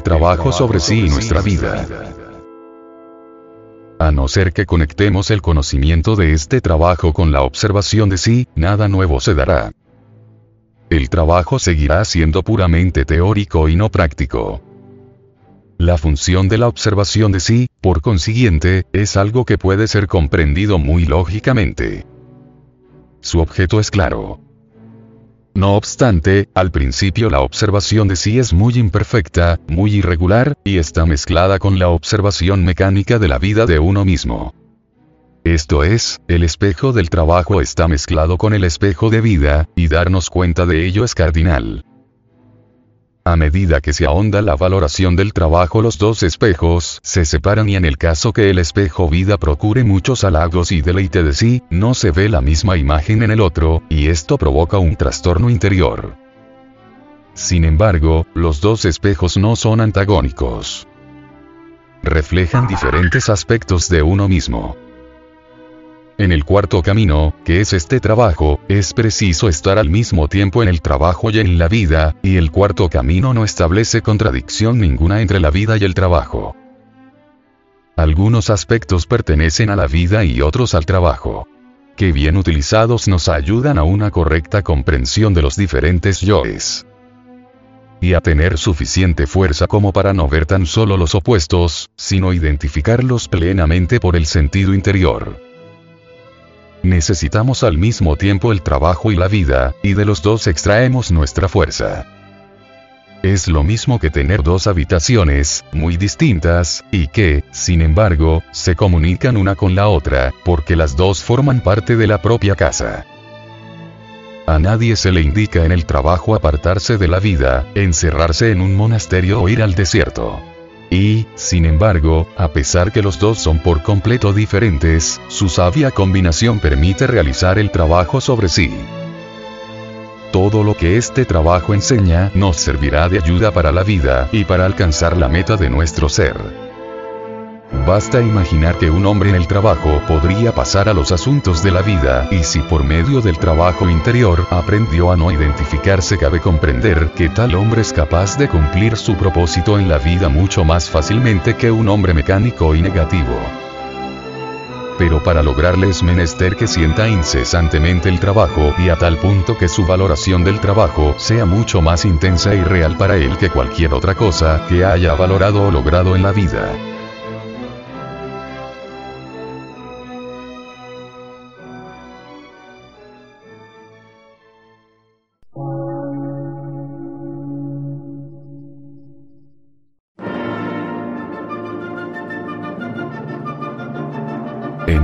el trabajo sobre sí y nuestra vida. A no ser que conectemos el conocimiento de este trabajo con la observación de sí, nada nuevo se dará. El trabajo seguirá siendo puramente teórico y no práctico. La función de la observación de sí, por consiguiente, es algo que puede ser comprendido muy lógicamente. Su objeto es claro. No obstante, al principio la observación de sí es muy imperfecta, muy irregular, y está mezclada con la observación mecánica de la vida de uno mismo. Esto es, el espejo del trabajo está mezclado con el espejo de vida, y darnos cuenta de ello es cardinal. A medida que se ahonda la valoración del trabajo los dos espejos se separan y en el caso que el espejo vida procure muchos halagos y deleite de sí, no se ve la misma imagen en el otro, y esto provoca un trastorno interior. Sin embargo, los dos espejos no son antagónicos. Reflejan diferentes aspectos de uno mismo. En el cuarto camino, que es este trabajo, es preciso estar al mismo tiempo en el trabajo y en la vida, y el cuarto camino no establece contradicción ninguna entre la vida y el trabajo. Algunos aspectos pertenecen a la vida y otros al trabajo. Que bien utilizados nos ayudan a una correcta comprensión de los diferentes yoes. Y a tener suficiente fuerza como para no ver tan solo los opuestos, sino identificarlos plenamente por el sentido interior. Necesitamos al mismo tiempo el trabajo y la vida, y de los dos extraemos nuestra fuerza. Es lo mismo que tener dos habitaciones, muy distintas, y que, sin embargo, se comunican una con la otra, porque las dos forman parte de la propia casa. A nadie se le indica en el trabajo apartarse de la vida, encerrarse en un monasterio o ir al desierto. Y, sin embargo, a pesar que los dos son por completo diferentes, su sabia combinación permite realizar el trabajo sobre sí. Todo lo que este trabajo enseña nos servirá de ayuda para la vida y para alcanzar la meta de nuestro ser. Basta imaginar que un hombre en el trabajo podría pasar a los asuntos de la vida, y si por medio del trabajo interior aprendió a no identificarse, cabe comprender que tal hombre es capaz de cumplir su propósito en la vida mucho más fácilmente que un hombre mecánico y negativo. Pero para lograrle es menester que sienta incesantemente el trabajo y a tal punto que su valoración del trabajo sea mucho más intensa y real para él que cualquier otra cosa que haya valorado o logrado en la vida.